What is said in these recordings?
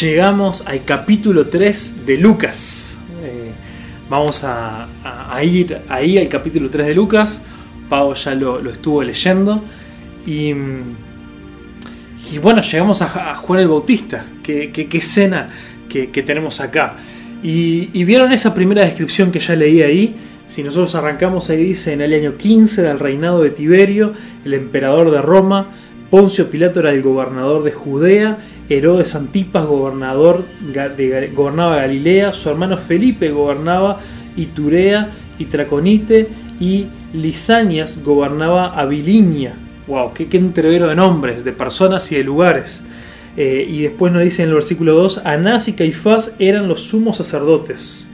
llegamos al capítulo 3 de Lucas. Eh, vamos a, ir ahí al capítulo 3 de Lucas. Pau ya lo, estuvo leyendo. Y, y, bueno, llegamos a, Juan el Bautista. Qué, escena que, tenemos acá. Y, y, vieron esa primera descripción que ya leí ahí. Si nosotros arrancamos ahí dice en el año 15 del reinado de Tiberio, el emperador de Roma, Poncio Pilato era el gobernador de Judea, Herodes Antipas gobernador gobernaba Galilea, su hermano Felipe gobernaba Iturea y Traconite y Lisanias gobernaba Abilinia. ¡Wow! ¡Qué, qué entrevero de nombres, de personas y de lugares! Eh, y después nos dice en el versículo 2, Anás y Caifás eran los sumos sacerdotes.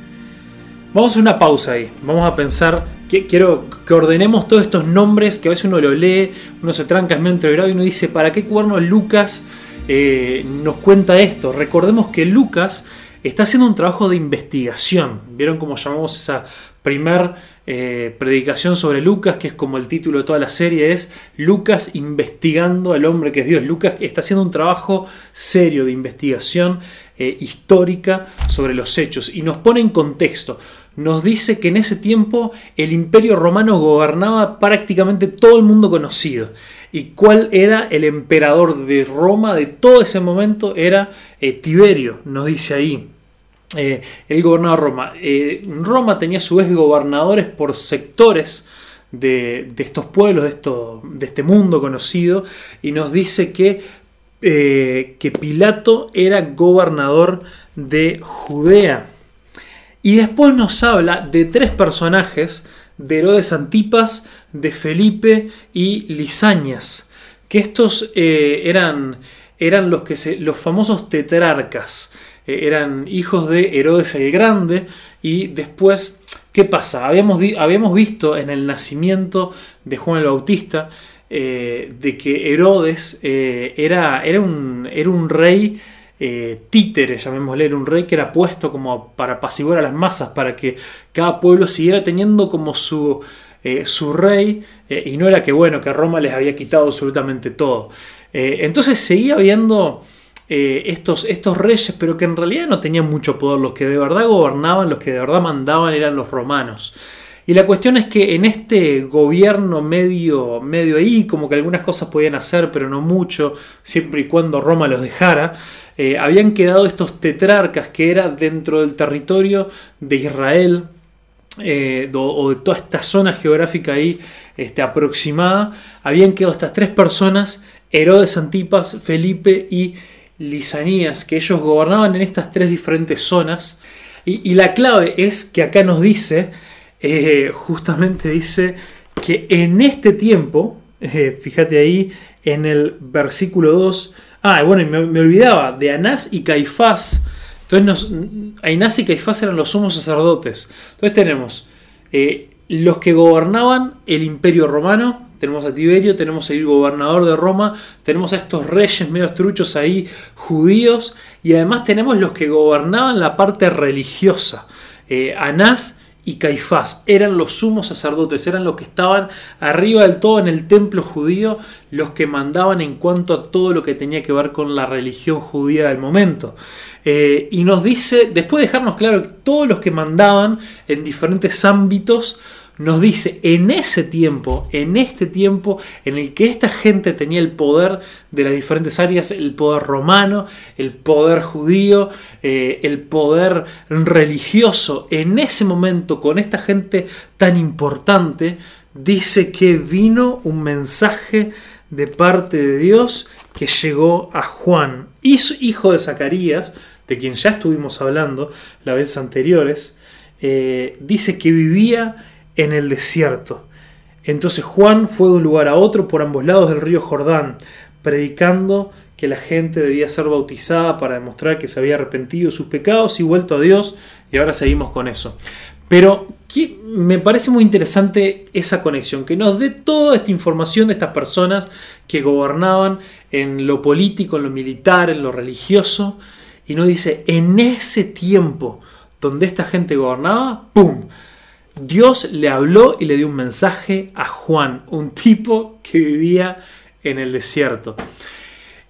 Vamos a una pausa ahí. Vamos a pensar. quiero que ordenemos todos estos nombres que a veces uno lo lee, uno se tranca, es medio entreverado y uno dice: ¿para qué cuerno Lucas eh, nos cuenta esto? Recordemos que Lucas está haciendo un trabajo de investigación. ¿Vieron cómo llamamos esa primer eh, predicación sobre Lucas, que es como el título de toda la serie, es Lucas investigando al hombre que es Dios. Lucas está haciendo un trabajo serio de investigación eh, histórica sobre los hechos y nos pone en contexto. Nos dice que en ese tiempo el imperio romano gobernaba prácticamente todo el mundo conocido. ¿Y cuál era el emperador de Roma de todo ese momento? Era eh, Tiberio, nos dice ahí. Eh, él gobernaba Roma. Eh, Roma tenía a su vez gobernadores por sectores de, estos pueblos, de, esto, de, este mundo conocido, y nos dice que, eh, que Pilato era gobernador de Judea. Y después nos habla de tres personajes, de Herodes Antipas, de Felipe y Lisañas, que estos eran, eran los, que los famosos tetrarcas. Eh, eran hijos de Herodes el Grande y después, ¿qué pasa? Habíamos, habíamos visto en el nacimiento de Juan el Bautista eh, de que Herodes eh, era, era, un, era un rey títere, llamémosle, era un rey que era puesto como para apaciguar a las masas, para que cada pueblo siguiera teniendo como su, su rey, y no era que bueno, que Roma les había quitado absolutamente todo. entonces seguía habiendo eh, estos, estos reyes, pero que en realidad no tenían mucho poder. Los que de verdad gobernaban, los que de verdad mandaban eran los romanos. Y la cuestión es que en este gobierno medio, medio ahí, como que algunas cosas podían hacer, pero no mucho, siempre y cuando Roma los dejara, eh, habían quedado estos tetrarcas que era dentro del territorio de Israel, eh, o de toda esta zona geográfica ahí este, aproximada, habían quedado estas tres personas, Herodes Antipas, Felipe y lisanías que ellos gobernaban en estas tres diferentes zonas. Y, la clave es que acá nos dice, eh, justamente dice que en este tiempo, eh, fíjate ahí en el versículo 2, ah, bueno, me, me olvidaba, de Anás y Caifás. Entonces, Anás y Caifás eran los sumos sacerdotes. Entonces tenemos eh, los que gobernaban el imperio romano, tenemos a Tiberio, tenemos el gobernador de Roma, tenemos a estos reyes medio truchos ahí, judíos, y además tenemos los que gobernaban la parte religiosa. Anás y Caifás eran los sumos sacerdotes, eran los que estaban arriba del todo en el templo judío, los que mandaban en cuanto a todo lo que tenía que ver con la religión judía del momento. Eh, y nos dice, después de dejarnos claro que todos los que mandaban en diferentes ámbitos, nos dice en ese tiempo, en este tiempo en el que esta gente tenía el poder de las diferentes áreas, el poder romano, el poder judío, eh, el poder religioso, en ese momento con esta gente tan importante, dice que vino un mensaje de parte de Dios que llegó a Juan, hijo de Zacarías, de quien ya estuvimos hablando las veces anteriores, eh, dice que vivía en el desierto. Entonces Juan fue de un lugar a otro por ambos lados del río Jordán, predicando que la gente debía ser bautizada para demostrar que se había arrepentido de sus pecados y vuelto a Dios, y ahora seguimos con eso. Pero me parece muy interesante esa conexión, que nos dé toda esta información de estas personas que gobernaban en lo político, en lo militar, en lo religioso, y nos dice, en ese tiempo donde esta gente gobernaba, ¡pum! Dios le habló y le dio un mensaje a Juan, un tipo que vivía en el desierto.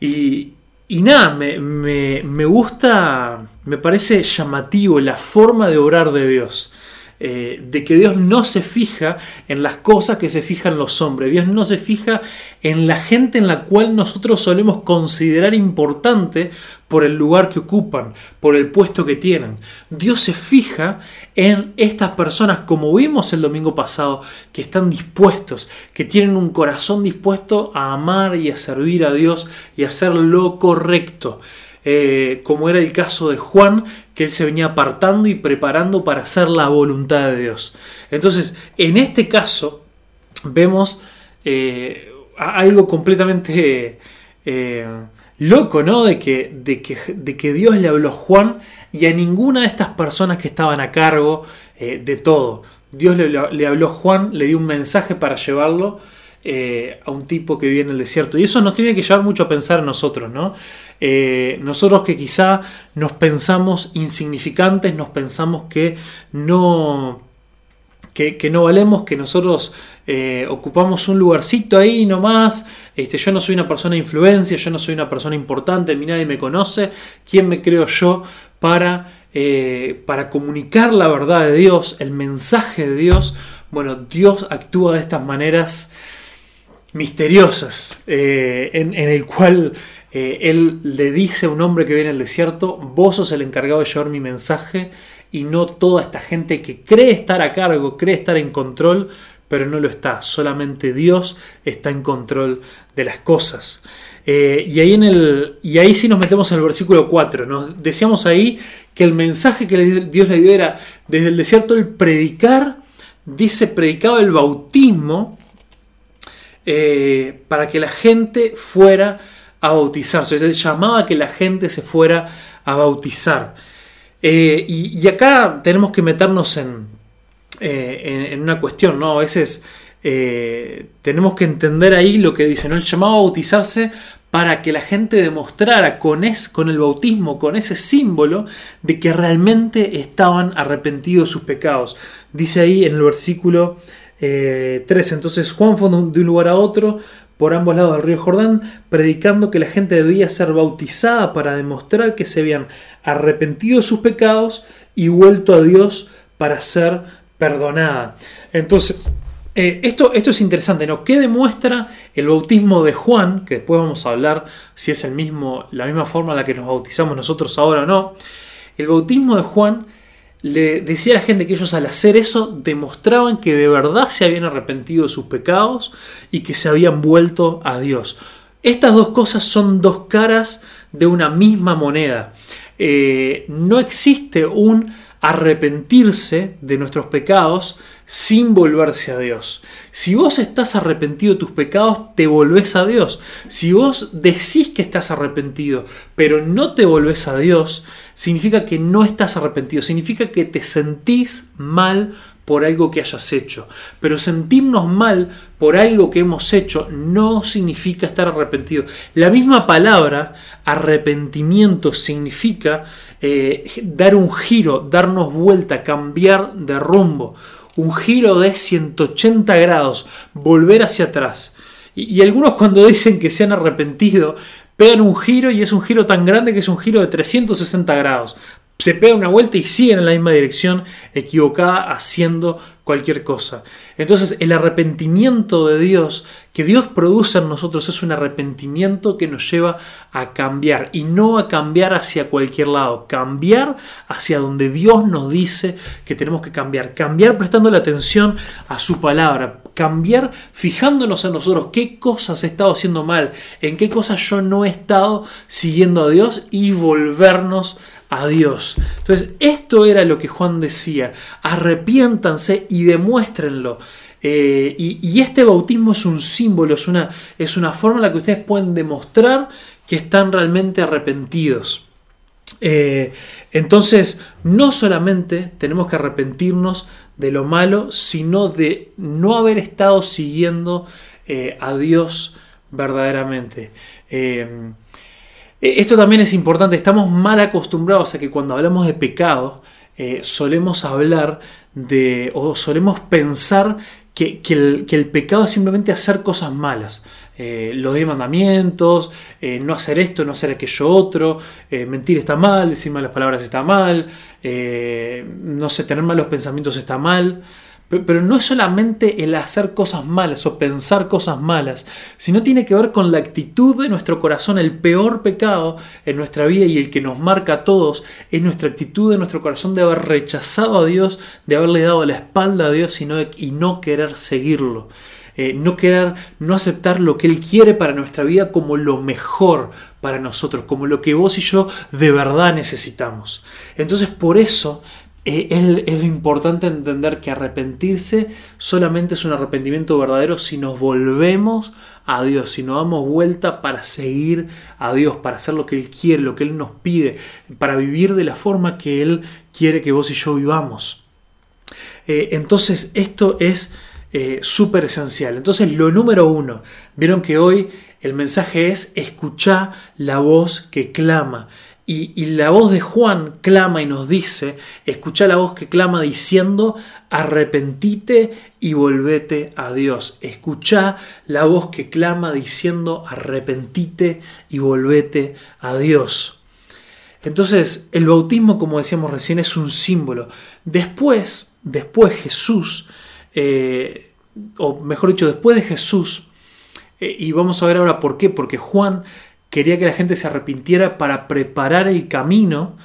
Y, nada, me, gusta, me parece llamativo la forma de orar de Dios. Eh, de que Dios no se fija en las cosas que se fijan los hombres. Dios no se fija en la gente en la cual nosotros solemos considerar importante por el lugar que ocupan, por el puesto que tienen. Dios se fija en estas personas, como vimos el domingo pasado, que están dispuestos, que tienen un corazón dispuesto a amar y a servir a Dios y a hacer lo correcto. Eh, como era el caso de Juan, que él se venía apartando y preparando para hacer la voluntad de Dios. Entonces, en este caso, vemos eh, algo completamente eh, loco, ¿no? De que, de, que, de que, Dios le habló a Juan y a ninguna de estas personas que estaban a cargo de todo. Dios le, le habló a Juan, le dio un mensaje para llevarlo eh, a un tipo que vive en el desierto. Y eso nos tiene que llevar mucho a pensar en nosotros, ¿no? Eh, nosotros que quizá nos pensamos insignificantes, nos pensamos que no, que, no valemos, que nosotros eh, ocupamos un lugarcito ahí nomás, este, yo no soy una persona de influencia, yo no soy una persona importante, ni nadie me conoce, ¿quién me creo yo para, para comunicar la verdad de Dios, el mensaje de Dios? Bueno, Dios actúa de estas maneras misteriosas, eh, en, el cual eh, él le dice a un hombre que viene al desierto, vos sos el encargado de llevar mi mensaje y no toda esta gente que cree estar a cargo, cree estar en control, pero no lo está, solamente Dios está en control de las cosas. Eh, y, ahí en el, y ahí sí nos metemos en el versículo 4. Nos decíamos ahí que el mensaje que Dios le dio era desde el desierto el predicar, dice predicaba el bautismo eh, para que la gente fuera a bautizarse. Él llamaba a que la gente se fuera a bautizar. Eh, y, acá tenemos que meternos en, eh, en, una cuestión, ¿no? A veces tenemos que entender ahí lo que dice, ¿no? Él llamaba a bautizarse para que la gente demostrara con, es, con el bautismo, con ese símbolo, de que realmente estaban arrepentidos sus pecados. Dice ahí en el versículo 3. Eh, entonces Juan fue de un lugar a otro por ambos lados del río Jordán, predicando que la gente debía ser bautizada para demostrar que se habían arrepentido de sus pecados y vuelto a Dios para ser perdonada. Entonces, eh, esto, esto, es interesante, ¿no? ¿Qué demuestra el bautismo de Juan? Que después vamos a hablar si es el mismo, la misma forma en la que nos bautizamos nosotros ahora o no. El bautismo de Juan le decía a la gente que ellos al hacer eso demostraban que de verdad se habían arrepentido de sus pecados y que se habían vuelto a Dios. Estas dos cosas son dos caras de una misma moneda. Eh, no existe un arrepentirse de nuestros pecados sin volverse a Dios. Si vos estás arrepentido de tus pecados, te volvés a Dios. Si vos decís que estás arrepentido, pero no te volvés a Dios, significa que no estás arrepentido, significa que te sentís mal por algo que hayas hecho. Pero sentirnos mal por algo que hemos hecho no significa estar arrepentido. La misma palabra arrepentimiento significa eh, dar un giro, darnos vuelta, cambiar de rumbo. Un giro de 180 grados, volver hacia atrás. Y, y algunos cuando dicen que se han arrepentido, pegan un giro y es un giro tan grande que es un giro de 360 grados se pega una vuelta y siguen en la misma dirección equivocada haciendo cualquier cosa. Entonces el arrepentimiento de Dios que Dios produce en nosotros es un arrepentimiento que nos lleva a cambiar y no a cambiar hacia cualquier lado, cambiar hacia donde Dios nos dice que tenemos que cambiar, cambiar prestando la atención a su palabra, cambiar fijándonos en nosotros qué cosas he estado haciendo mal, en qué cosas yo no he estado siguiendo a Dios y volvernos a Dios. Entonces, esto era lo que Juan decía, arrepiéntanse y demuéstrenlo. Eh, y, este bautismo es un símbolo, es una, es una forma en la que ustedes pueden demostrar que están realmente arrepentidos. Eh, entonces, no solamente tenemos que arrepentirnos de lo malo, sino de no haber estado siguiendo eh, a Dios verdaderamente. Esto también es importante, estamos mal acostumbrados a que cuando hablamos de pecado, eh, solemos hablar de, o solemos pensar que, el, pecado es simplemente hacer cosas malas. Eh, los diez mandamientos, eh, no hacer esto, no hacer aquello otro, mentir está mal, decir malas palabras está mal, no sé, tener malos pensamientos está mal. Pero no es solamente el hacer cosas malas o pensar cosas malas, sino tiene que ver con la actitud de nuestro corazón. El peor pecado en nuestra vida y el que nos marca a todos es nuestra actitud de nuestro corazón de haber rechazado a Dios, de haberle dado la espalda a Dios y no, querer seguirlo. Eh, no querer, no aceptar lo que Él quiere para nuestra vida como lo mejor para nosotros, como lo que vos y yo de verdad necesitamos. Entonces por eso eh, es, importante entender que arrepentirse solamente es un arrepentimiento verdadero si nos volvemos a Dios, si nos damos vuelta para seguir a Dios, para hacer lo que Él quiere, lo que Él nos pide, para vivir de la forma que Él quiere que vos y yo vivamos. Eh, entonces esto es eh, súper esencial. Entonces lo número uno, vieron que hoy el mensaje es escuchar la voz que clama. Y, la voz de Juan clama y nos dice, escucha la voz que clama diciendo, arrepentite y volvete a Dios. Escucha la voz que clama diciendo, arrepentite y volvete a Dios. Entonces, el bautismo, como decíamos recién, es un símbolo. Después, después Jesús, eh, o mejor dicho, después de Jesús, eh, y vamos a ver ahora por qué, porque Juan quería que la gente se arrepintiera para preparar el camino.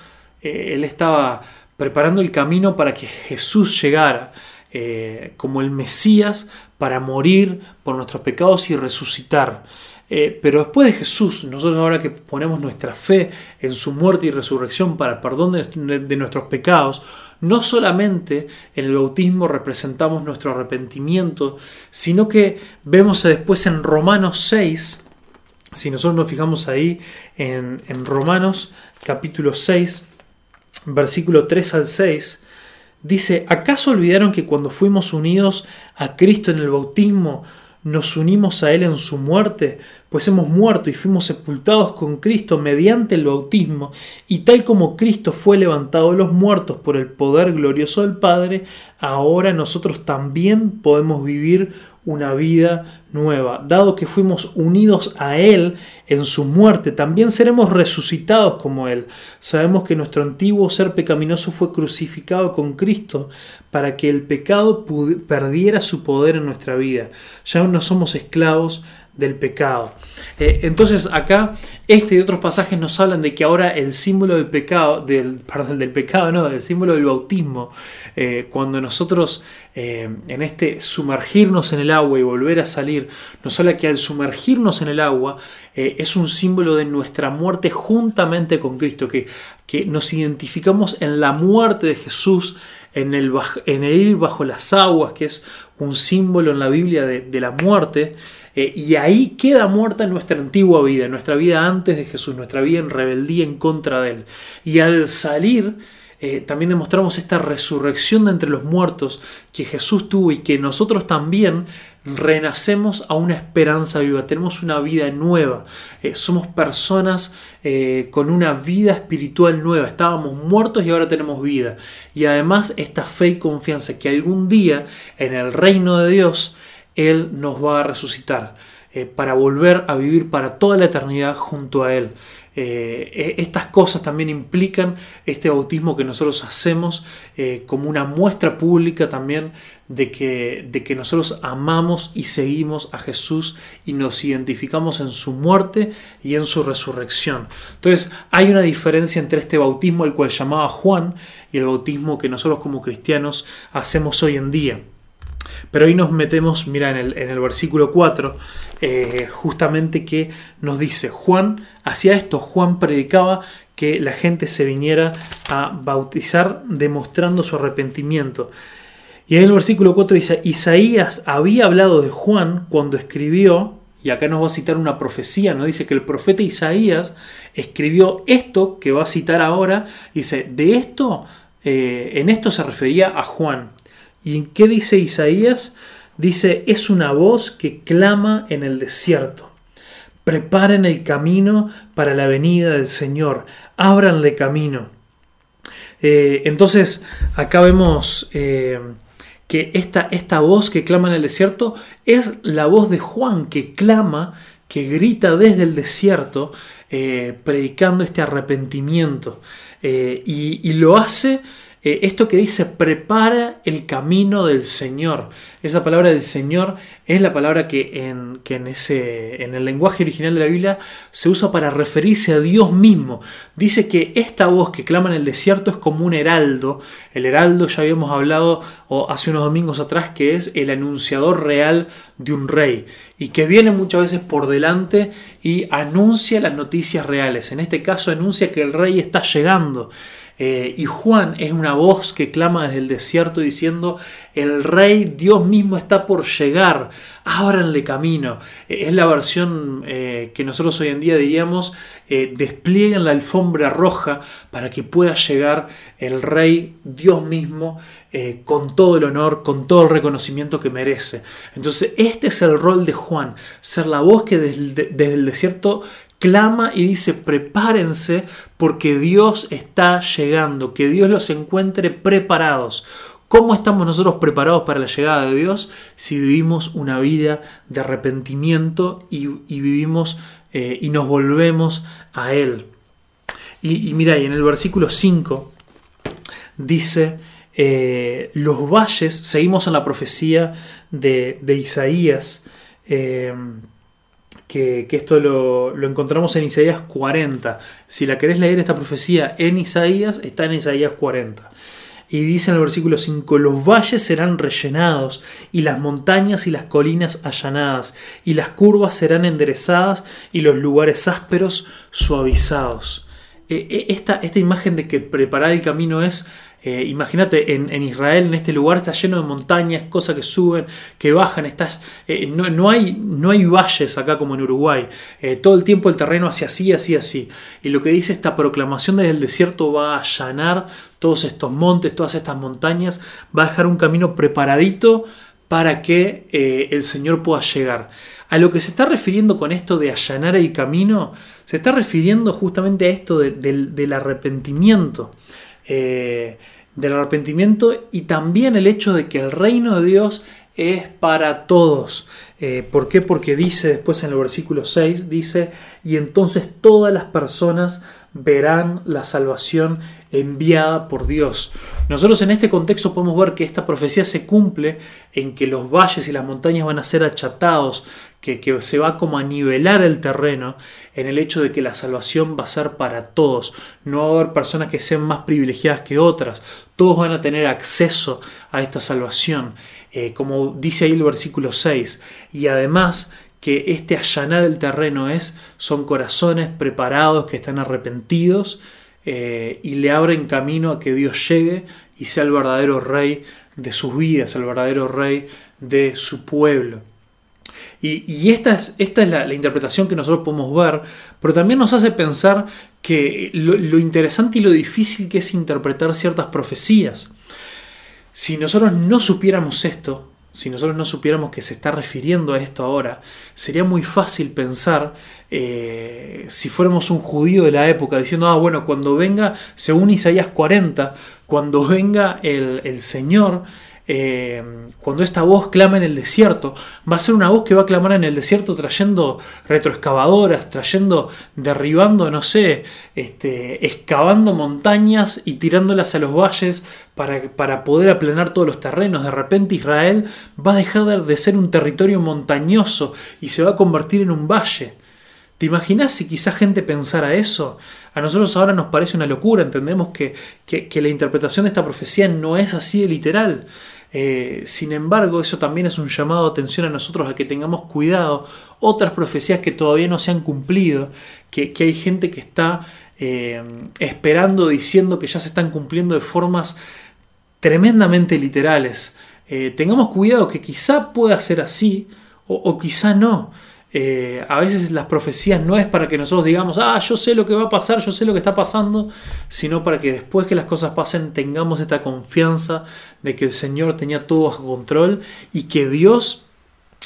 Eh, él estaba preparando el camino para que Jesús llegara eh, como el Mesías para morir por nuestros pecados y resucitar. Eh, pero después de Jesús, nosotros ahora que ponemos nuestra fe en su muerte y resurrección para el perdón de nuestros pecados, no solamente en el bautismo representamos nuestro arrepentimiento, sino que vemos después en Romanos 6, si nosotros nos fijamos ahí en, Romanos capítulo 6, versículo 3 al 6, dice, ¿acaso olvidaron que cuando fuimos unidos a Cristo en el bautismo, nos unimos a Él en su muerte, pues hemos muerto y fuimos sepultados con Cristo mediante el bautismo, y tal como Cristo fue levantado de los muertos por el poder glorioso del Padre, ahora nosotros también podemos vivir una vida nueva. Dado que fuimos unidos a Él en su muerte, también seremos resucitados como Él. Sabemos que nuestro antiguo ser pecaminoso fue crucificado con Cristo para que el pecado perdiera su poder en nuestra vida. Ya no somos esclavos del pecado. Eh, entonces acá este y otros pasajes nos hablan de que ahora el símbolo del pecado, del, perdón, del pecado, no, del símbolo del bautismo, eh, cuando nosotros eh, en este sumergirnos en el agua y volver a salir, nos habla que al sumergirnos en el agua es un símbolo de nuestra muerte juntamente con Cristo, que, que nos identificamos en la muerte de Jesús, en el, el ir bajo las aguas, que es un símbolo en la Biblia de la muerte. Eh, y ahí queda muerta nuestra antigua vida, nuestra vida antes de Jesús, nuestra vida en rebeldía en contra de Él. Y al salir, eh, también demostramos esta resurrección de entre los muertos que Jesús tuvo y que nosotros también renacemos a una esperanza viva, tenemos una vida nueva, eh, somos personas con una vida espiritual nueva, estábamos muertos y ahora tenemos vida. Y además esta fe y confianza que algún día en el reino de Dios él nos va a resucitar eh, para volver a vivir para toda la eternidad junto a Él. Eh, e, estas cosas también implican este bautismo que nosotros hacemos eh, como una muestra pública también de que, de que nosotros amamos y seguimos a Jesús y nos identificamos en su muerte y en su resurrección. Entonces hay una diferencia entre este bautismo el cual llamaba Juan y el bautismo que nosotros como cristianos hacemos hoy en día. Pero hoy nos metemos, mira, en el, en el versículo 4, eh, justamente que nos dice, Juan hacía esto, Juan predicaba que la gente se viniera a bautizar demostrando su arrepentimiento. Y en el versículo 4 dice, Isaías había hablado de Juan cuando escribió, y acá nos va a citar una profecía, nos dice que el profeta Isaías escribió esto que va a citar ahora, dice, de esto, eh, en esto se refería a Juan. ¿Y en qué dice Isaías? Dice, es una voz que clama en el desierto. Preparen el camino para la venida del Señor. Ábranle camino. Eh, entonces, acá vemos eh, que esta, esta voz que clama en el desierto es la voz de Juan que clama, que grita desde el desierto, eh, predicando este arrepentimiento. Y lo hace eh, esto que dice prepara el camino del Señor. Esa palabra del Señor es la palabra que, en, en, ese, en el lenguaje original de la Biblia se usa para referirse a Dios mismo. Dice que esta voz que clama en el desierto es como un heraldo. El heraldo ya habíamos hablado o hace unos domingos atrás que es el anunciador real de un rey y que viene muchas veces por delante y anuncia las noticias reales. En este caso anuncia que el rey está llegando. Eh, y Juan es una voz que clama desde el desierto diciendo, el rey Dios mismo está por llegar, ábranle camino. Eh, es la versión eh, que nosotros hoy en día diríamos, desplieguen la alfombra roja para que pueda llegar el rey Dios mismo con todo el honor, con todo el reconocimiento que merece. Entonces este es el rol de Juan, ser la voz que desde el desierto clama y dice, prepárense porque Dios está llegando, que Dios los encuentre preparados. ¿Cómo estamos nosotros preparados para la llegada de Dios si vivimos una vida de arrepentimiento y, vivimos eh, y nos volvemos a Él? Y, mira, y en el versículo 5 dice, eh, los valles, seguimos en la profecía de, Isaías, eh, que, esto lo, encontramos en Isaías 40. Si la querés leer esta profecía en Isaías, está en Isaías 40. Y dice en el versículo 5, los valles serán rellenados, y las montañas y las colinas allanadas, y las curvas serán enderezadas, y los lugares ásperos suavizados. E, e, esta, esta imagen de que preparar el camino es eh, imagínate, en, Israel, en este lugar, está lleno de montañas, cosas que suben, que bajan. Eh, no, hay, no hay valles acá como en Uruguay. Eh, todo el tiempo el terreno hacia así, así, así. Y lo que dice esta proclamación desde el desierto va a allanar todos estos montes, todas estas montañas, va a dejar un camino preparadito para que el Señor pueda llegar. A lo que se está refiriendo con esto de allanar el camino, se está refiriendo justamente a esto del arrepentimiento del arrepentimiento y también el hecho de que el reino de Dios es para todos. Eh, ¿Por qué? Porque dice después en el versículo 6, dice, y entonces todas las personas verán la salvación enviada por Dios. Nosotros en este contexto podemos ver que esta profecía se cumple en que los valles y las montañas van a ser achatados, que, se va como a nivelar el terreno en el hecho de que la salvación va a ser para todos. No va a haber personas que sean más privilegiadas que otras. Todos van a tener acceso a esta salvación. Eh, como dice ahí el versículo 6. Y además que este allanar el terreno es, son corazones preparados que están arrepentidos eh, y le abren camino a que Dios llegue y sea el verdadero rey de sus vidas, el verdadero rey de su pueblo. Y, esta es, esta es la, interpretación que nosotros podemos ver, pero también nos hace pensar que lo interesante y lo difícil que es interpretar ciertas profecías. Si nosotros no supiéramos esto, si nosotros no supiéramos que se está refiriendo a esto ahora, sería muy fácil pensar, eh, si fuéramos un judío de la época, diciendo, ah, bueno, cuando venga, según Isaías 40, cuando venga el, el Señor, eh, cuando esta voz clama en el desierto, va a ser una voz que va a clamar en el desierto trayendo retroexcavadoras, trayendo, derribando, no sé, este, excavando montañas y tirándolas a los valles para, para poder aplanar todos los terrenos. De repente Israel va a dejar de ser un territorio montañoso y se va a convertir en un valle. ¿Te imaginas si quizá gente pensara eso? A nosotros ahora nos parece una locura, entendemos que, que, que la interpretación de esta profecía no es así de literal. Eh, sin embargo, eso también es un llamado de atención a nosotros a que tengamos cuidado. Otras profecías que todavía no se han cumplido, que, hay gente que está eh, esperando, diciendo que ya se están cumpliendo de formas tremendamente literales. Eh, tengamos cuidado que quizá pueda ser así o quizá no. Eh, a veces las profecías no es para que nosotros digamos, ah, yo sé lo que va a pasar, yo sé lo que está pasando, sino para que después que las cosas pasen tengamos esta confianza de que el Señor tenía todo bajo control y que Dios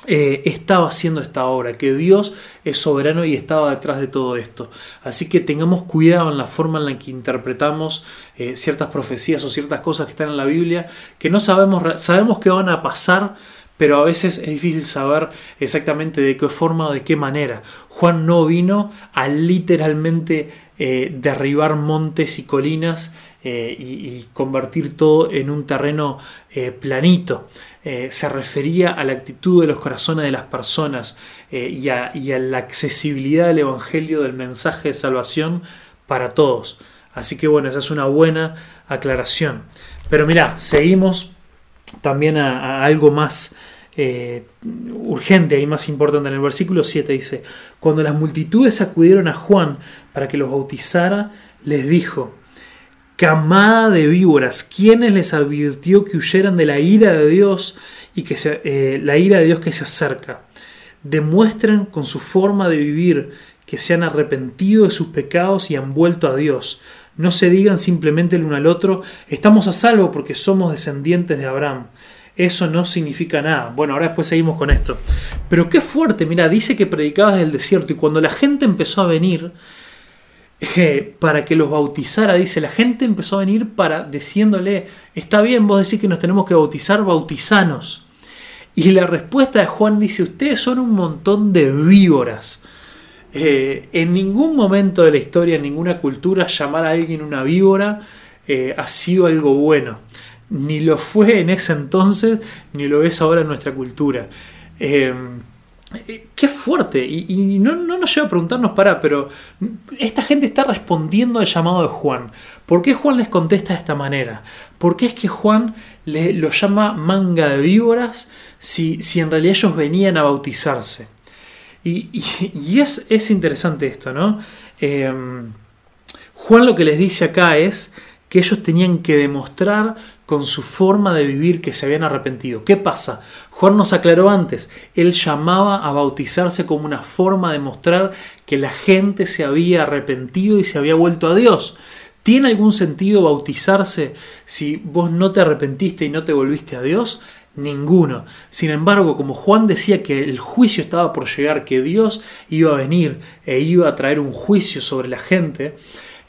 eh, estaba haciendo esta obra, que Dios es soberano y estaba detrás de todo esto. Así que tengamos cuidado en la forma en la que interpretamos eh, ciertas profecías o ciertas cosas que están en la Biblia, que no sabemos, sabemos que van a pasar, pero a veces es difícil saber exactamente de qué forma o de qué manera. Juan no vino a literalmente eh, derribar montes y colinas y, convertir todo en un terreno planito. Eh, se refería a la actitud de los corazones de las personas eh, y, a, la accesibilidad del Evangelio, del mensaje de salvación para todos. Así que bueno, esa es una buena aclaración. Pero mira, seguimos también a, algo más eh, urgente y más importante. En el versículo 7 dice, cuando las multitudes acudieron a Juan para que los bautizara, les dijo, camada de víboras, quienes les advirtió que huyeran de la ira de Dios y que eh, la ira de Dios que se acerca. Demuestren con su forma de vivir que se han arrepentido de sus pecados y han vuelto a Dios. No se digan simplemente el uno al otro, estamos a salvo porque somos descendientes de Abraham. Eso no significa nada. Bueno, ahora después seguimos con esto. Pero qué fuerte, mira, dice que predicabas del desierto y cuando la gente empezó a venir, eh, para que los bautizara. Dice, la gente empezó a venir para diciéndole, está bien, vos decís que nos tenemos que bautizar, bautizanos. Y la respuesta de Juan dice, ustedes son un montón de víboras. Eh, en ningún momento de la historia, en ninguna cultura, llamar a alguien una víbora eh, ha sido algo bueno. Ni lo fue en ese entonces, ni lo es ahora en nuestra cultura. Eh, qué fuerte. Y, no, nos lleva a preguntarnos para, pero esta gente está respondiendo al llamado de Juan. ¿Por qué Juan les contesta de esta manera? ¿Por qué es que Juan le, lo llama manga de víboras si, si, en realidad ellos venían a bautizarse? Y, es, es, interesante esto, ¿no? Eh, Juan lo que les dice acá es que ellos tenían que demostrar con su forma de vivir que se habían arrepentido. ¿Qué pasa? Juan nos aclaró antes, él llamaba a bautizarse como una forma de mostrar que la gente se había arrepentido y se había vuelto a Dios. ¿Tiene algún sentido bautizarse si vos no te arrepentiste y no te volviste a Dios? Ninguno. Sin embargo, como Juan decía que el juicio estaba por llegar, que Dios iba a venir e iba a traer un juicio sobre la gente,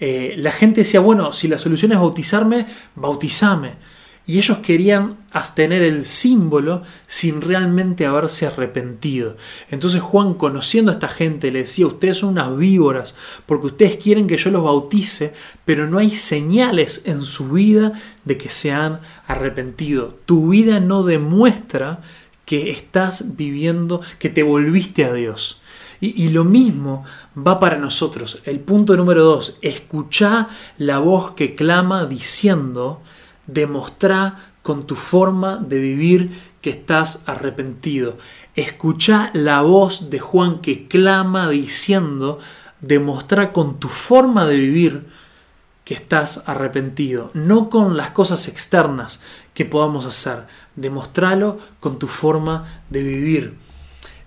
eh, la gente decía, bueno, si la solución es bautizarme, bautizame. Y ellos querían abstener el símbolo sin realmente haberse arrepentido. Entonces Juan, conociendo a esta gente, le decía, ustedes son unas víboras, porque ustedes quieren que yo los bautice, pero no hay señales en su vida de que se han arrepentido. Tu vida no demuestra que estás viviendo, que te volviste a Dios. Y, lo mismo va para nosotros. El punto número dos, escucha la voz que clama diciendo, demostrá con tu forma de vivir que estás arrepentido. Escucha la voz de Juan que clama diciendo, demostrá con tu forma de vivir que estás arrepentido, no con las cosas externas que podamos hacer. Demostralo con tu forma de vivir.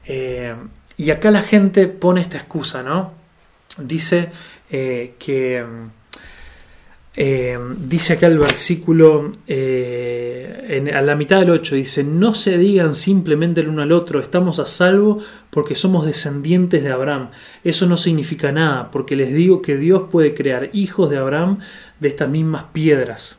Eh, y acá la gente pone esta excusa, ¿no? Dice eh, que... Eh, dice acá el versículo eh, a la mitad del 8, dice, no se digan simplemente el uno al otro, estamos a salvo porque somos descendientes de Abraham. Eso no significa nada, porque les digo que Dios puede crear hijos de Abraham de estas mismas piedras.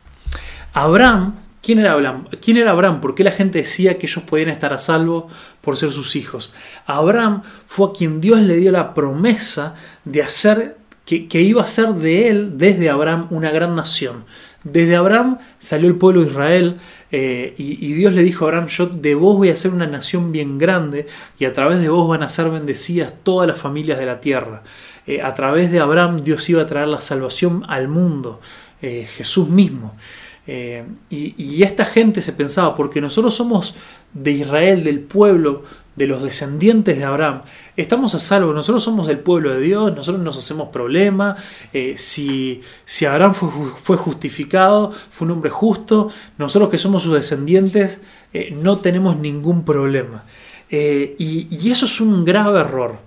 Abraham ¿Quién era Abraham? ¿Quién era Abraham? ¿Por qué la gente decía que ellos podían estar a salvo por ser sus hijos? Abraham fue a quien Dios le dio la promesa de hacer, que, iba a ser de él, desde Abraham, una gran nación. Desde Abraham salió el pueblo de Israel eh, y, Dios le dijo a Abraham, yo de vos voy a ser una nación bien grande y a través de vos van a ser bendecidas todas las familias de la tierra. Eh, a través de Abraham Dios iba a traer la salvación al mundo, eh, Jesús mismo. Y, esta gente se pensaba, porque nosotros somos de Israel, del pueblo, de los descendientes de Abraham, estamos a salvo, nosotros somos del pueblo de Dios, nosotros nos hacemos problema, eh, si, si, Abraham fue, justificado, fue un hombre justo, nosotros que somos sus descendientes eh, no tenemos ningún problema. Y, y, eso es un grave error.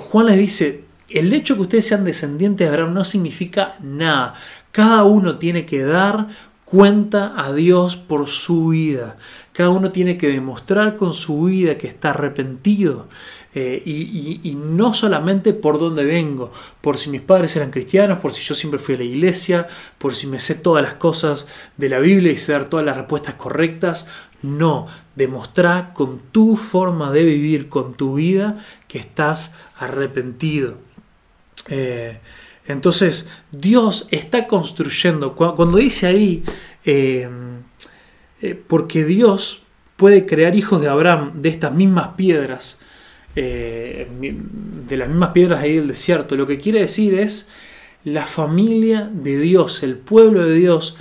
Juan les dice, el hecho que ustedes sean descendientes de Abraham no significa nada. Cada uno tiene que dar cuenta a Dios por su vida. Cada uno tiene que demostrar con su vida que está arrepentido. Eh, y, no solamente por dónde vengo, por si mis padres eran cristianos, por si yo siempre fui a la iglesia, por si me sé todas las cosas de la Biblia y sé dar todas las respuestas correctas. No, demostrar con tu forma de vivir, con tu vida, que estás arrepentido. Eh, entonces, Dios está construyendo, cuando dice ahí, eh, eh, porque Dios puede crear hijos de Abraham de estas mismas piedras, de las mismas piedras ahí del desierto, lo que quiere decir es la familia de Dios, el pueblo de Dios,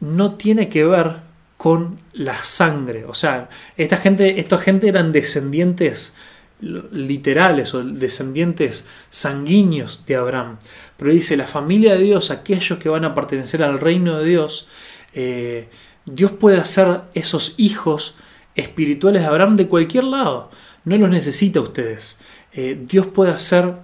no tiene que ver con la sangre. O sea, esta gente, esta gente eran descendientes literales o descendientes sanguíneos de Abraham. Pero dice, la familia de Dios, aquellos que van a pertenecer al reino de Dios, eh, Dios puede hacer esos hijos espirituales de Abraham de cualquier lado. No los necesita ustedes. Eh, Dios puede hacer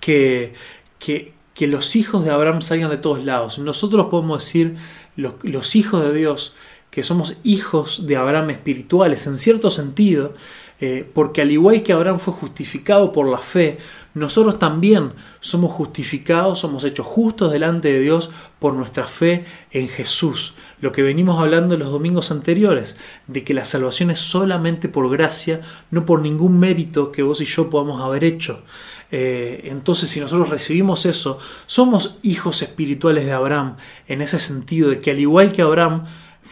que, que, los hijos de Abraham salgan de todos lados. Nosotros podemos decir, los, los hijos de Dios, que somos hijos de Abraham espirituales, en cierto sentido, eh, porque al igual que Abraham fue justificado por la fe, nosotros también somos justificados, somos hechos justos delante de Dios por nuestra fe en Jesús. Lo que venimos hablando en los domingos anteriores, de que la salvación es solamente por gracia, no por ningún mérito que vos y yo podamos haber hecho. Eh, entonces, si nosotros recibimos eso, somos hijos espirituales de Abraham, en ese sentido de que al igual que Abraham,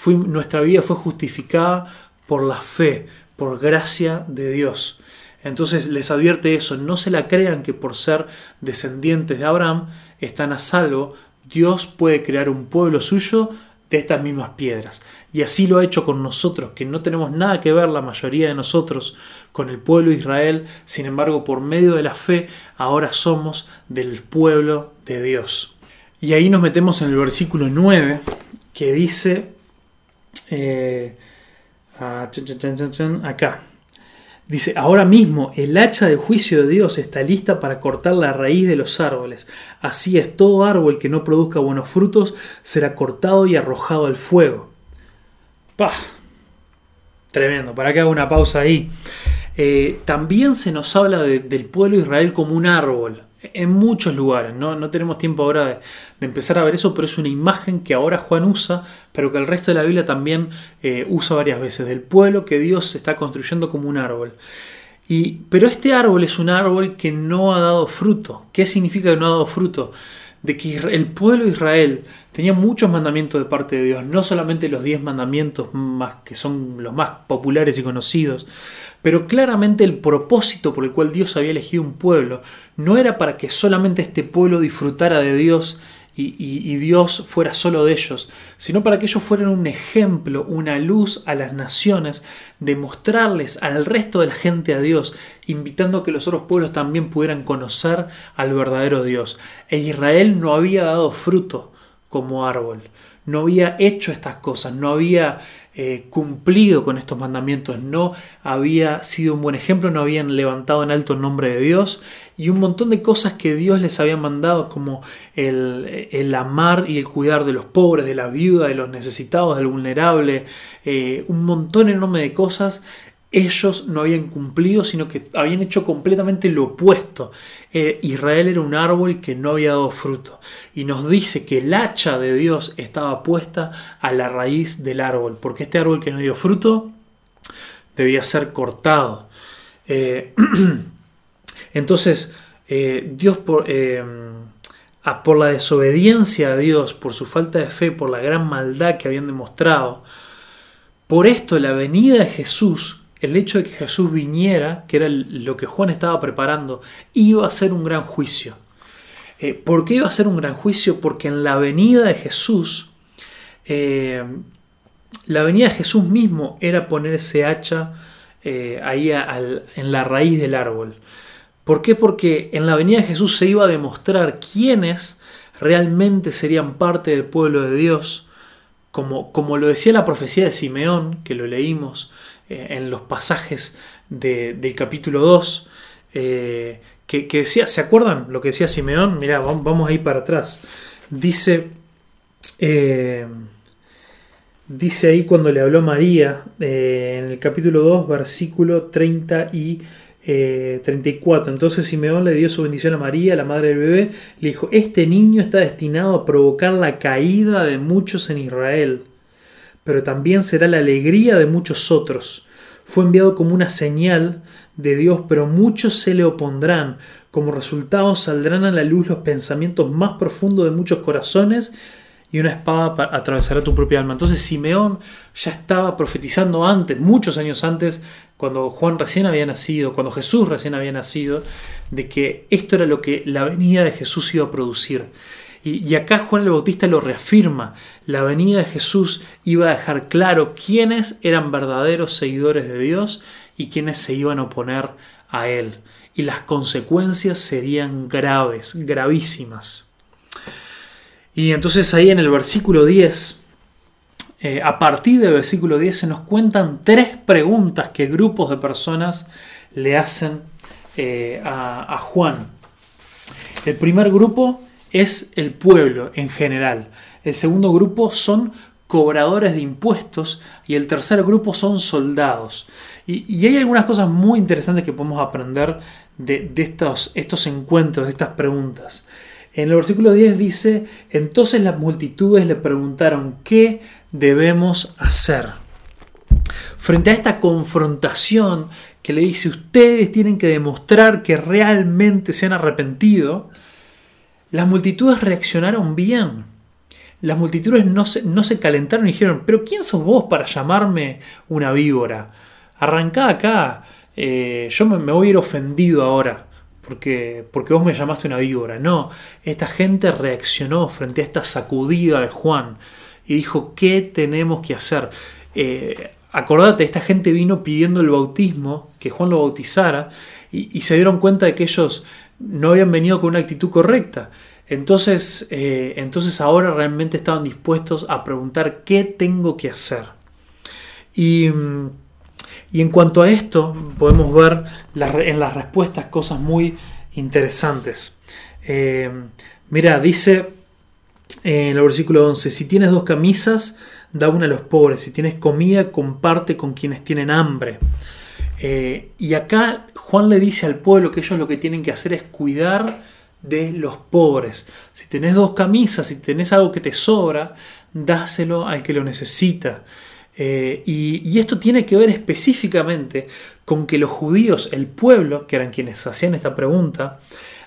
nuestra vida fue justificada por la fe, por gracia de Dios. Entonces les advierte eso, no se la crean que por ser descendientes de Abraham están a salvo. Dios puede crear un pueblo suyo de estas mismas piedras. Y así lo ha hecho con nosotros, que no tenemos nada que ver la mayoría de nosotros con el pueblo de Israel, sin embargo por medio de la fe ahora somos del pueblo de Dios. Y ahí nos metemos en el versículo 9 que dice, eh, Ah, acá. Dice, ahora mismo el hacha del juicio de Dios está lista para cortar la raíz de los árboles. Así es, todo árbol que no produzca buenos frutos será cortado y arrojado al fuego. ¡Pah! Tremendo, para que haga una pausa ahí. Eh, también se nos habla del pueblo de Israel como un árbol en muchos lugares. No, tenemos tiempo ahora de, empezar a ver eso, pero es una imagen que ahora Juan usa, pero que el resto de la Biblia también eh, usa varias veces, del pueblo que Dios está construyendo como un árbol. Y, pero este árbol es un árbol que no ha dado fruto. ¿Qué significa que no ha dado fruto? De que el pueblo de Israel tenía muchos mandamientos de parte de Dios, no solamente los diez mandamientos más que son los más populares y conocidos, pero claramente el propósito por el cual Dios había elegido un pueblo no era para que solamente este pueblo disfrutara de Dios y, Dios fuera solo de ellos, sino para que ellos fueran un ejemplo, una luz a las naciones, de mostrarles al resto de la gente a Dios, invitando a que los otros pueblos también pudieran conocer al verdadero Dios. E Israel no había dado fruto como árbol, no había hecho estas cosas, no había eh, cumplido con estos mandamientos, no había sido un buen ejemplo, no habían levantado en alto el nombre de Dios y un montón de cosas que Dios les había mandado como el, amar y el cuidar de los pobres, de la viuda, de los necesitados, del vulnerable, eh, un montón enorme de cosas ellos no habían cumplido, sino que habían hecho completamente lo opuesto. Eh, Israel era un árbol que no había dado fruto. Y nos dice que el hacha de Dios estaba puesta a la raíz del árbol, porque este árbol que no dio fruto debía ser cortado. Eh, entonces, eh, Dios por, por la desobediencia a Dios, por su falta de fe, por la gran maldad que habían demostrado, por esto la venida de Jesús el hecho de que Jesús viniera, que era lo que Juan estaba preparando, iba a ser un gran juicio. Eh, ¿Por qué iba a ser un gran juicio? Porque en la venida de Jesús, eh, la venida de Jesús mismo era poner ese hacha eh, ahí en la raíz del árbol. ¿Por qué? Porque en la venida de Jesús se iba a demostrar quiénes realmente serían parte del pueblo de Dios, como, como lo decía la profecía de Simeón, que lo leímos, eh, en los pasajes del capítulo 2, eh, que, decía, ¿se acuerdan lo que decía Simeón? Mirá, vamos, a ir para atrás. Dice, eh, dice ahí cuando le habló María, en el capítulo 2, versículo 30 y 34. Eh, Entonces Simeón le dio su bendición a María, la madre del bebé, le dijo, este niño está destinado a provocar la caída de muchos en Israel, pero también será la alegría de muchos otros. Fue enviado como una señal de Dios, pero muchos se le opondrán. Como resultado saldrán a la luz los pensamientos más profundos de muchos corazones y una espada atravesará tu propia alma. Entonces Simeón ya estaba profetizando antes, muchos años antes, cuando Juan recién había nacido, cuando Jesús recién había nacido, de que esto era lo que la venida de Jesús iba a producir. Y, acá Juan el Bautista lo reafirma, la venida de Jesús iba a dejar claro quiénes eran verdaderos seguidores de Dios y quiénes se iban a oponer a él. Y las consecuencias serían graves, gravísimas. Y entonces ahí en el versículo 10, eh, a partir del versículo 10 se nos cuentan tres preguntas que grupos de personas le hacen eh, a Juan. El primer grupo es el pueblo en general. El segundo grupo son cobradores de impuestos y el tercer grupo son soldados. Y, hay algunas cosas muy interesantes que podemos aprender de, estos, estos encuentros, de estas preguntas. En el versículo 10 dice, entonces las multitudes le preguntaron, ¿qué debemos hacer? Frente a esta confrontación que le dice, ustedes tienen que demostrar que realmente se han arrepentido, las multitudes reaccionaron bien. Las multitudes no se, no se calentaron y dijeron, pero ¿quién sos vos para llamarme una víbora? Arrancá acá, eh, yo me, voy a ir ofendido ahora porque, porque vos me llamaste una víbora. No, esta gente reaccionó frente a esta sacudida de Juan y dijo, ¿qué tenemos que hacer? Eh, acordate, esta gente vino pidiendo el bautismo, que Juan lo bautizara, y, se dieron cuenta de que ellos no habían venido con una actitud correcta. Entonces, eh, entonces ahora realmente estaban dispuestos a preguntar qué tengo que hacer. Y y en cuanto a esto, podemos ver en las respuestas cosas muy interesantes. Eh, mira, dice en el versículo 11, si tienes dos camisas, da una a los pobres, si tienes comida, comparte con quienes tienen hambre. Eh, y acá Juan le dice al pueblo que ellos lo que tienen que hacer es cuidar de los pobres. Si tenés dos camisas, si tenés algo que te sobra, dáselo al que lo necesita. Eh, y, esto tiene que ver específicamente con que los judíos, el pueblo, que eran quienes hacían esta pregunta,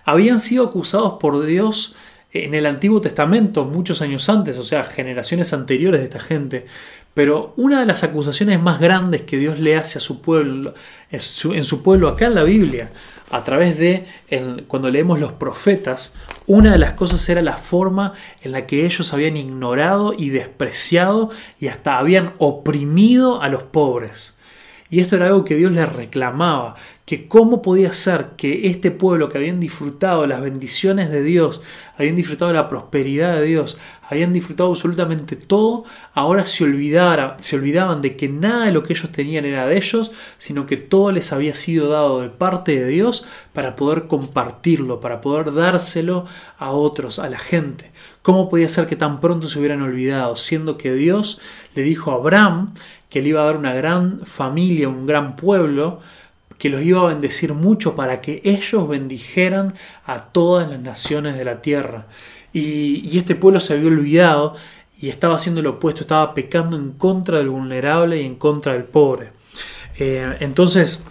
habían sido acusados por Dios en el Antiguo Testamento muchos años antes, o sea, generaciones anteriores de esta gente. Pero una de las acusaciones más grandes que Dios le hace a su pueblo, en su pueblo acá en la Biblia, a través de, cuando leemos los profetas, una de las cosas era la forma en la que ellos habían ignorado y despreciado y hasta habían oprimido a los pobres. Y esto era algo que Dios les reclamaba, que cómo podía ser que este pueblo que habían disfrutado las bendiciones de Dios, habían disfrutado la prosperidad de Dios, habían disfrutado absolutamente todo, ahora se, olvidara, se olvidaban de que nada de lo que ellos tenían era de ellos, sino que todo les había sido dado de parte de Dios para poder compartirlo, para poder dárselo a otros, a la gente. ¿Cómo podía ser que tan pronto se hubieran olvidado, siendo que Dios le dijo a Abraham que le iba a dar una gran familia, un gran pueblo, que los iba a bendecir mucho para que ellos bendijeran a todas las naciones de la tierra. Y, este pueblo se había olvidado y estaba haciendo lo opuesto, estaba pecando en contra del vulnerable y en contra del pobre. Eh, entonces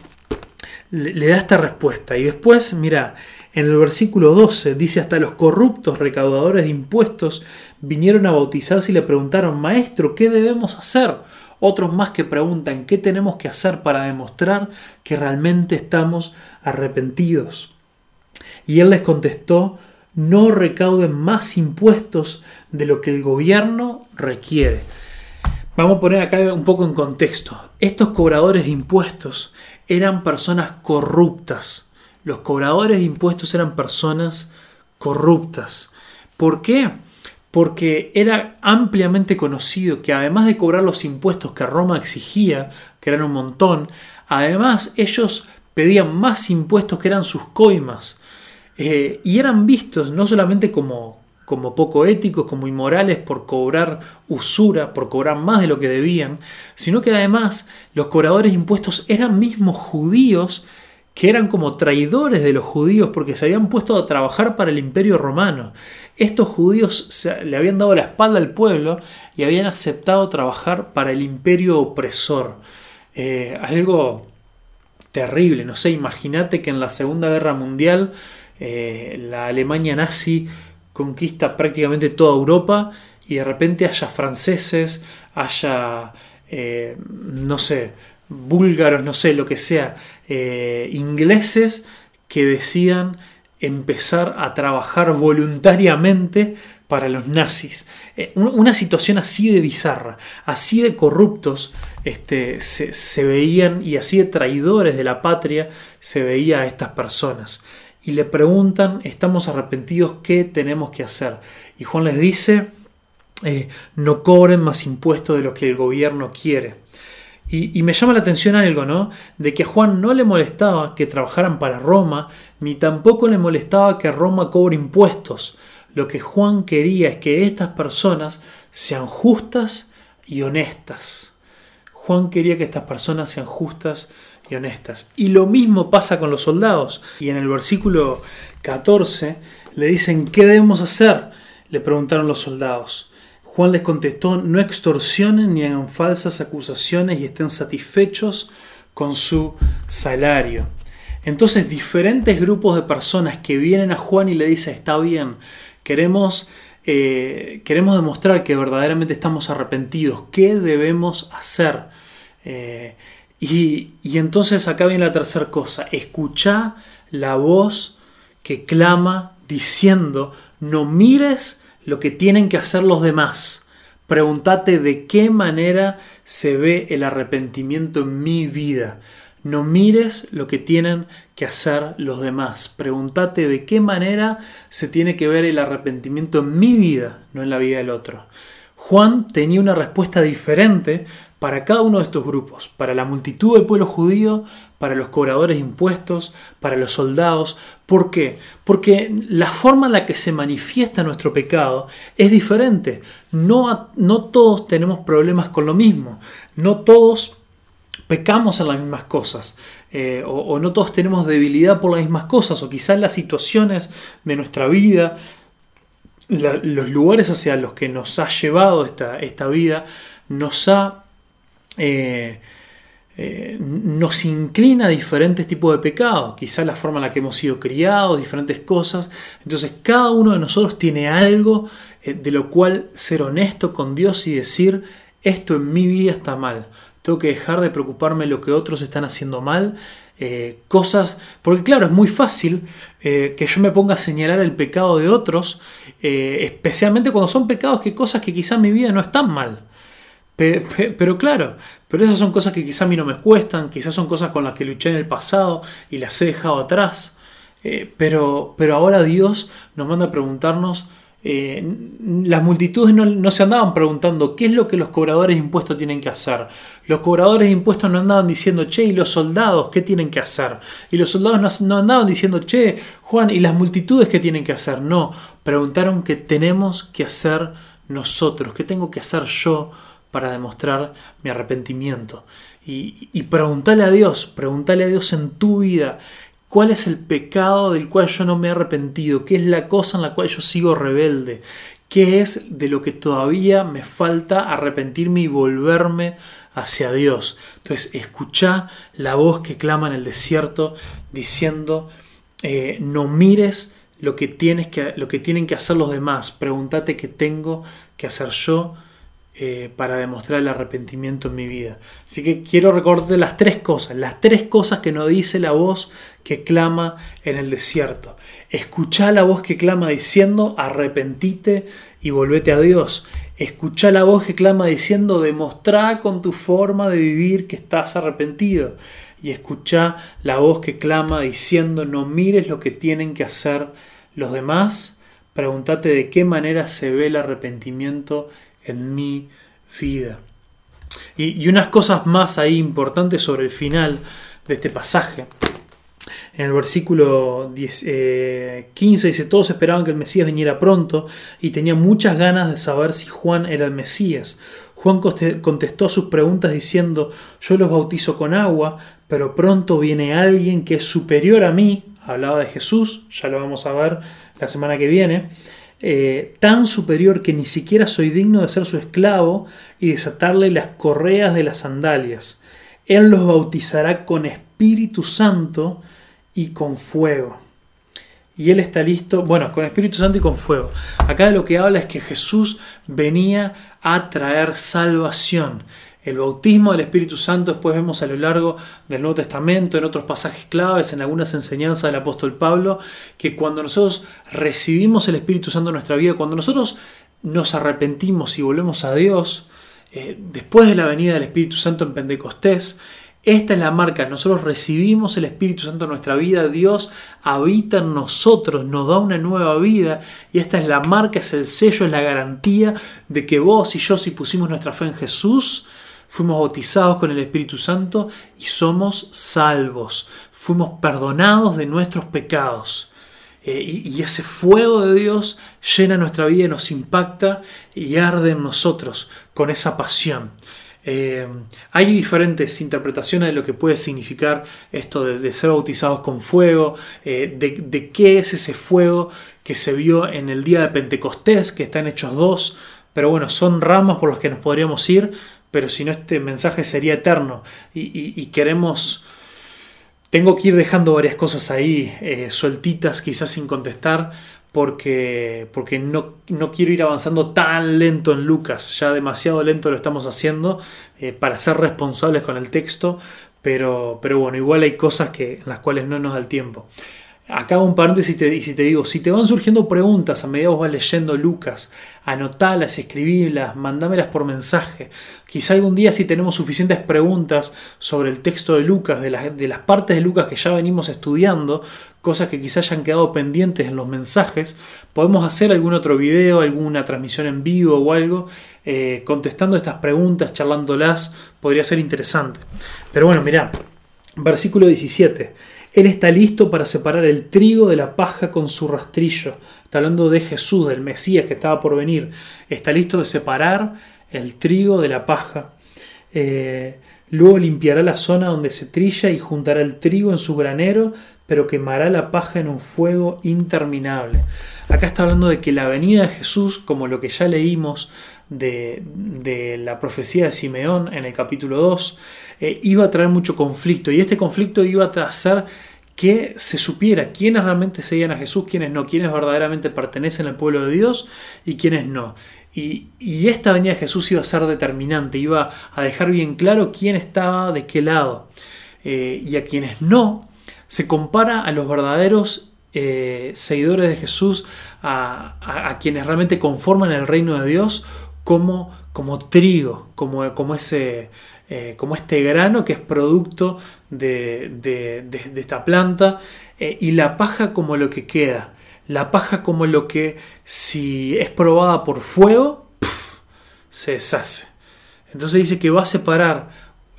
le, da esta respuesta. Y después, mira, en el versículo 12 dice, hasta los corruptos recaudadores de impuestos vinieron a bautizarse y le preguntaron, Maestro, ¿qué debemos hacer? Otros más que preguntan qué tenemos que hacer para demostrar que realmente estamos arrepentidos. Y él les contestó, no recauden más impuestos de lo que el gobierno requiere. Vamos a poner acá un poco en contexto. Estos cobradores de impuestos eran personas corruptas. Los cobradores de impuestos eran personas corruptas. ¿Por qué? Porque era ampliamente conocido que además de cobrar los impuestos que Roma exigía, que eran un montón, además ellos pedían más impuestos que eran sus coimas, eh, y eran vistos no solamente como, como poco éticos, como inmorales por cobrar usura, por cobrar más de lo que debían, sino que además los cobradores de impuestos eran mismos judíos que eran como traidores de los judíos porque se habían puesto a trabajar para el imperio romano. Estos judíos le habían dado la espalda al pueblo y habían aceptado trabajar para el imperio opresor. Eh, algo terrible, no sé, imagínate que en la Segunda Guerra Mundial eh, la Alemania nazi conquista prácticamente toda Europa y de repente haya franceses, haya, eh, no sé, búlgaros, no sé, lo que sea, eh, ingleses que decían empezar a trabajar voluntariamente para los nazis. Eh, una situación así de bizarra, así de corruptos este, se, veían y así de traidores de la patria se veía a estas personas. Y le preguntan, estamos arrepentidos, ¿qué tenemos que hacer? Y Juan les dice, eh, no cobren más impuestos de lo que el gobierno quiere. Y, me llama la atención algo, ¿no? De que a Juan no le molestaba que trabajaran para Roma, ni tampoco le molestaba que Roma cobre impuestos. Lo que Juan quería es que estas personas sean justas y honestas. Juan quería que estas personas sean justas y honestas. Y lo mismo pasa con los soldados. Y en el versículo 14 le dicen, ¿qué debemos hacer? Le preguntaron los soldados. Juan les contestó, no extorsionen ni hagan falsas acusaciones y estén satisfechos con su salario. Entonces diferentes grupos de personas que vienen a Juan y le dicen, está bien, queremos, eh, queremos demostrar que verdaderamente estamos arrepentidos, ¿qué debemos hacer? Eh, y, entonces acá viene la tercera cosa, escucha la voz que clama diciendo, no mires lo que tienen que hacer los demás. Pregúntate de qué manera se ve el arrepentimiento en mi vida. No mires lo que tienen que hacer los demás. Pregúntate de qué manera se tiene que ver el arrepentimiento en mi vida, no en la vida del otro. Juan tenía una respuesta diferente para cada uno de estos grupos, para la multitud del pueblo judío, para los cobradores de impuestos, para los soldados. ¿Por qué? Porque la forma en la que se manifiesta nuestro pecado es diferente. No, no todos tenemos problemas con lo mismo. No todos pecamos en las mismas cosas. Eh, o, no todos tenemos debilidad por las mismas cosas. O quizás las situaciones de nuestra vida, los lugares hacia los que nos ha llevado esta, esta vida, nos ha eh, eh, nos inclina a diferentes tipos de pecados, quizás la forma en la que hemos sido criados, diferentes cosas. Entonces cada uno de nosotros tiene algo eh, de lo cual ser honesto con Dios y decir, esto en mi vida está mal. Tengo que dejar de preocuparme de lo que otros están haciendo mal. cosas, porque claro, es muy fácil que yo me ponga a señalar el pecado de otros, especialmente cuando son pecados que cosas que quizás en mi vida no están mal. Pero claro, pero esas son cosas que quizás a mí no me cuestan, quizás son cosas con las que luché en el pasado y las he dejado atrás. Eh, pero, pero ahora Dios nos manda a preguntarnos, eh, las multitudes no, se andaban preguntando qué es lo que los cobradores de impuestos tienen que hacer. Los cobradores de impuestos no andaban diciendo, che, ¿y los soldados qué tienen que hacer? Y los soldados no, no andaban diciendo, che, Juan, ¿y las multitudes qué tienen que hacer? No, preguntaron qué tenemos que hacer nosotros, qué tengo que hacer yo para demostrar mi arrepentimiento. Y, y preguntarle a Dios, preguntarle a Dios en tu vida, ¿Cuál es el pecado del cual yo no me he arrepentido? ¿Qué es la cosa en la cual yo sigo rebelde? ¿Qué es de lo que todavía me falta arrepentirme y volverme hacia Dios? Entonces, escucha la voz que clama en el desierto diciendo, eh, no mires lo que, tienes que, lo que tienen que hacer los demás, pregúntate qué tengo que hacer yo eh, para demostrar el arrepentimiento en mi vida. Así que quiero recordarte las tres cosas, las tres cosas que nos dice la voz que clama en el desierto. Escucha la voz que clama diciendo arrepentite y volvete a Dios. Escucha la voz que clama diciendo demostrá con tu forma de vivir que estás arrepentido. Y escucha la voz que clama diciendo no mires lo que tienen que hacer los demás. Pregúntate de qué manera se ve el arrepentimiento en mi vida. Y, unas cosas más ahí importantes sobre el final de este pasaje En el versículo 10, 15 dice, todos esperaban que el Mesías viniera pronto y tenían muchas ganas de saber si Juan era el Mesías. Juan contestó a sus preguntas diciendo, yo los bautizo con agua, pero pronto viene alguien que es superior a mí, hablaba de Jesús, ya lo vamos a ver la semana que viene, eh, tan superior que ni siquiera soy digno de ser su esclavo y desatarle las correas de las sandalias. Él los bautizará con Espíritu Santo y con fuego. Y Él está listo, bueno, con Espíritu Santo y con fuego. Acá de lo que habla es que Jesús venía a traer salvación el bautismo del Espíritu Santo, después vemos a lo largo del Nuevo Testamento, en otros pasajes claves, en algunas enseñanzas del apóstol Pablo, que cuando nosotros recibimos el Espíritu Santo en nuestra vida, cuando nosotros nos arrepentimos y volvemos a Dios, eh, después de la venida del Espíritu Santo en Pentecostés, esta es la marca, nosotros recibimos el Espíritu Santo en nuestra vida, Dios habita en nosotros, nos da una nueva vida y esta es la marca, es el sello, es la garantía de que vos y yo si pusimos nuestra fe en Jesús, fuimos bautizados con el Espíritu Santo y somos salvos, fuimos perdonados de nuestros pecados. Eh, y, ese fuego de Dios llena nuestra vida y nos impacta y arde en nosotros con esa pasión. Eh, hay diferentes interpretaciones de lo que puede significar esto de, ser bautizados con fuego, eh, de, de, qué es ese fuego que se vio en el día de Pentecostés, que está en Hechos 2, pero bueno, son ramas por las que nos podríamos ir, pero si no este mensaje sería eterno y, queremos... Tengo que ir dejando varias cosas ahí eh, sueltitas, quizás sin contestar, porque, porque no, no, quiero ir avanzando tan lento en Lucas, ya demasiado lento lo estamos haciendo eh, para ser responsables con el texto, pero, pero bueno, igual hay cosas que, en las cuales no nos da el tiempo. Acá un paréntesis y si te digo, si te van surgiendo preguntas a medida que vas leyendo Lucas, anotalas, escribirlas, mandámelas por mensaje. Quizá algún día si tenemos suficientes preguntas sobre el texto de Lucas, de las, de las partes de Lucas que ya venimos estudiando, cosas que quizá hayan quedado pendientes en los mensajes, podemos hacer algún otro video, alguna transmisión en vivo o algo, eh, contestando estas preguntas, charlándolas, podría ser interesante. Pero bueno, mirá, versículo 17. Él está listo para separar el trigo de la paja con su rastrillo. Está hablando de Jesús, del Mesías que estaba por venir. Está listo de separar el trigo de la paja. Eh, luego limpiará la zona donde se trilla y juntará el trigo en su granero, pero quemará la paja en un fuego interminable. Acá está hablando de que la venida de Jesús, como lo que ya leímos de, de la profecía de Simeón en el capítulo 2, eh, iba a traer mucho conflicto y este conflicto iba a hacer que se supiera quiénes realmente seguían a Jesús, quiénes no, quiénes verdaderamente pertenecen al pueblo de Dios y quiénes no. Y, esta venida de Jesús iba a ser determinante, iba a dejar bien claro quién estaba de qué lado. Eh, y a quienes no, se compara a los verdaderos eh, seguidores de Jesús, a, quienes realmente conforman el reino de Dios, como, como trigo, como, como ese, eh, como este grano que es producto de, esta planta, eh, y la paja como lo que queda. La paja como lo que si es probada por fuego, se deshace. Entonces dice que va a separar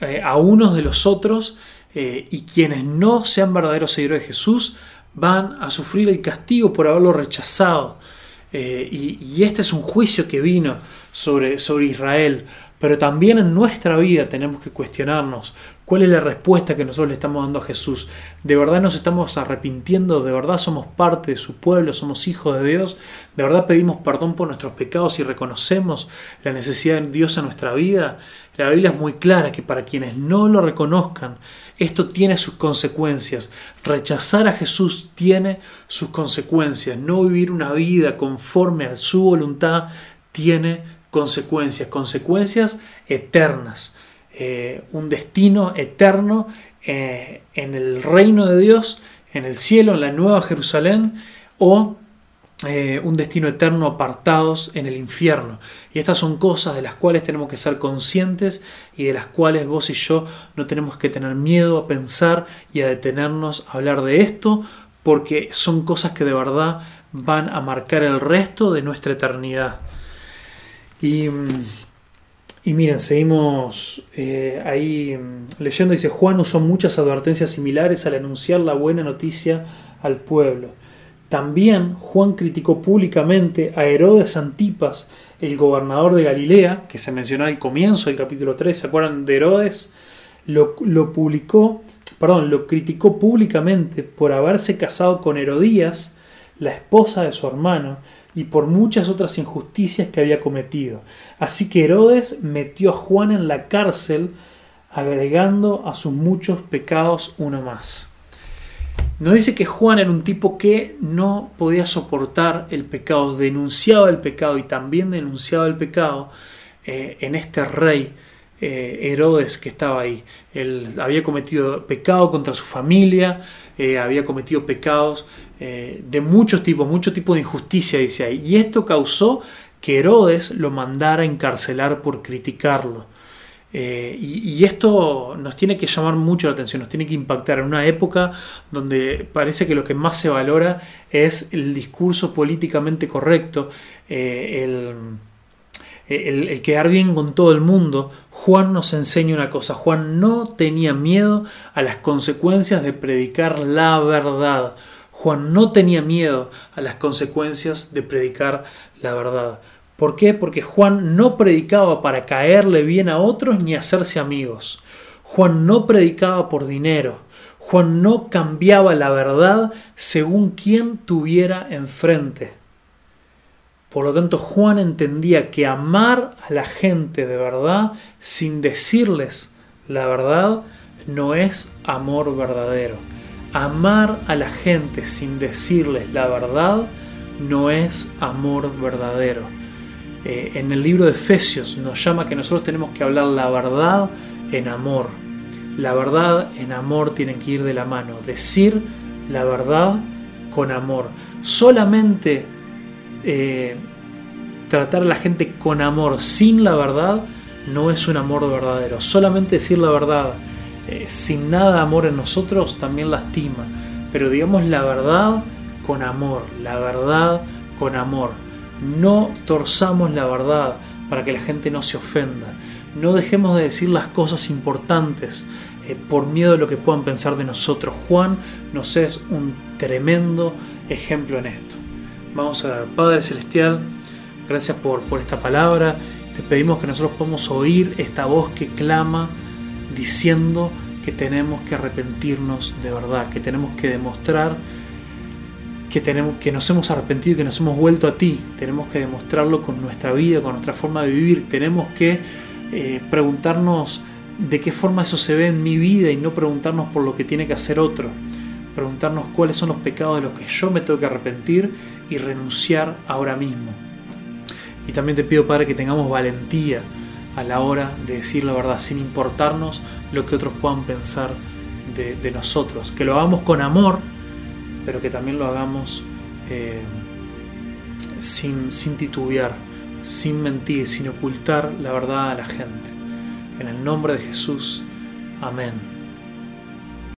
eh, a unos de los otros y quienes no sean verdaderos seguidores de Jesús van a sufrir el castigo por haberlo rechazado. Y, y, este es un juicio que vino sobre, sobre Israel pero también en nuestra vida tenemos que cuestionarnos cuál es la respuesta que nosotros le estamos dando a Jesús. ¿De verdad nos estamos arrepintiendo? ¿De verdad somos parte de su pueblo? ¿Somos hijos de Dios? ¿De verdad pedimos perdón por nuestros pecados y reconocemos la necesidad de Dios en nuestra vida? La Biblia es muy clara que para quienes no lo reconozcan, esto tiene sus consecuencias. Rechazar a Jesús tiene sus consecuencias. No vivir una vida conforme a su voluntad tiene consecuencias, consecuencias eternas, eh, un destino eterno eh, en el reino de Dios, en el cielo, en la nueva Jerusalén, o eh, un destino eterno apartados en el infierno. Y estas son cosas de las cuales tenemos que ser conscientes y de las cuales vos y yo no tenemos que tener miedo a pensar y a detenernos a hablar de esto, porque son cosas que de verdad van a marcar el resto de nuestra eternidad. Y, Y miren, seguimos eh, ahí mm, leyendo, dice, Juan usó muchas advertencias similares al anunciar la buena noticia al pueblo. También Juan criticó públicamente a Herodes Antipas, el gobernador de Galilea, que se mencionó al comienzo del capítulo 3, ¿se acuerdan de Herodes? Lo, lo publicó, perdón, lo criticó públicamente por haberse casado con Herodías, la esposa de su hermano, y por muchas otras injusticias que había cometido. Así que Herodes metió a Juan en la cárcel, agregando a sus muchos pecados uno más. Nos dice que Juan era un tipo que no podía soportar el pecado, denunciaba el pecado y también denunciaba el pecado eh, en este rey eh, Herodes que estaba ahí. Él había cometido pecado contra su familia, eh, había cometido pecados eh, de muchos tipos, muchos tipos de injusticia, dice ahí. Y esto causó que Herodes lo mandara a encarcelar por criticarlo. y, y, esto nos tiene que llamar mucho la atención, nos tiene que impactar en una época donde parece que lo que más se valora es el discurso políticamente correcto, el el, quedar bien con todo el mundo, Juan nos enseña una cosa. Juan no tenía miedo a las consecuencias de predicar la verdad. Juan no tenía miedo a las consecuencias de predicar la verdad. ¿Por qué? Porque Juan no predicaba para caerle bien a otros ni hacerse amigos. Juan no predicaba por dinero. Juan no cambiaba la verdad según quien tuviera enfrente. Por lo tanto, Juan entendía que amar a la gente de verdad sin decirles la verdad no es amor verdadero. Amar a la gente sin decirles la verdad no es amor verdadero. Eh, en el libro de Efesios nos llama que nosotros tenemos que hablar la verdad en amor. La verdad en amor tiene que ir de la mano. Decir la verdad con amor. Solamente eh, tratar a la gente con amor sin la verdad no es un amor verdadero. Solamente decir la verdad eh, sin nada de amor en nosotros también lastima. Pero digamos la verdad con amor, la verdad con amor. No torzamos la verdad para que la gente no se ofenda. No dejemos de decir las cosas importantes eh, por miedo a lo que puedan pensar de nosotros. Juan nos es un tremendo ejemplo en esto. Vamos a ver, Padre Celestial, gracias por, por esta palabra. Te pedimos que nosotros podamos oír esta voz que clama diciendo que tenemos que arrepentirnos de verdad, que tenemos que demostrar que, tenemos, que nos hemos arrepentido y que nos hemos vuelto a ti. Tenemos que demostrarlo con nuestra vida, con nuestra forma de vivir. Tenemos que eh, preguntarnos de qué forma eso se ve en mi vida y no preguntarnos por lo que tiene que hacer otro. Preguntarnos cuáles son los pecados de los que yo me tengo que arrepentir y renunciar ahora mismo. Y también te pido, Padre, que tengamos valentía a la hora de decir la verdad, sin importarnos lo que otros puedan pensar de, nosotros. Que lo hagamos con amor, pero que también lo hagamos eh, sin, sin titubear, sin mentir, sin ocultar la verdad a la gente. En el nombre de Jesús. Amén.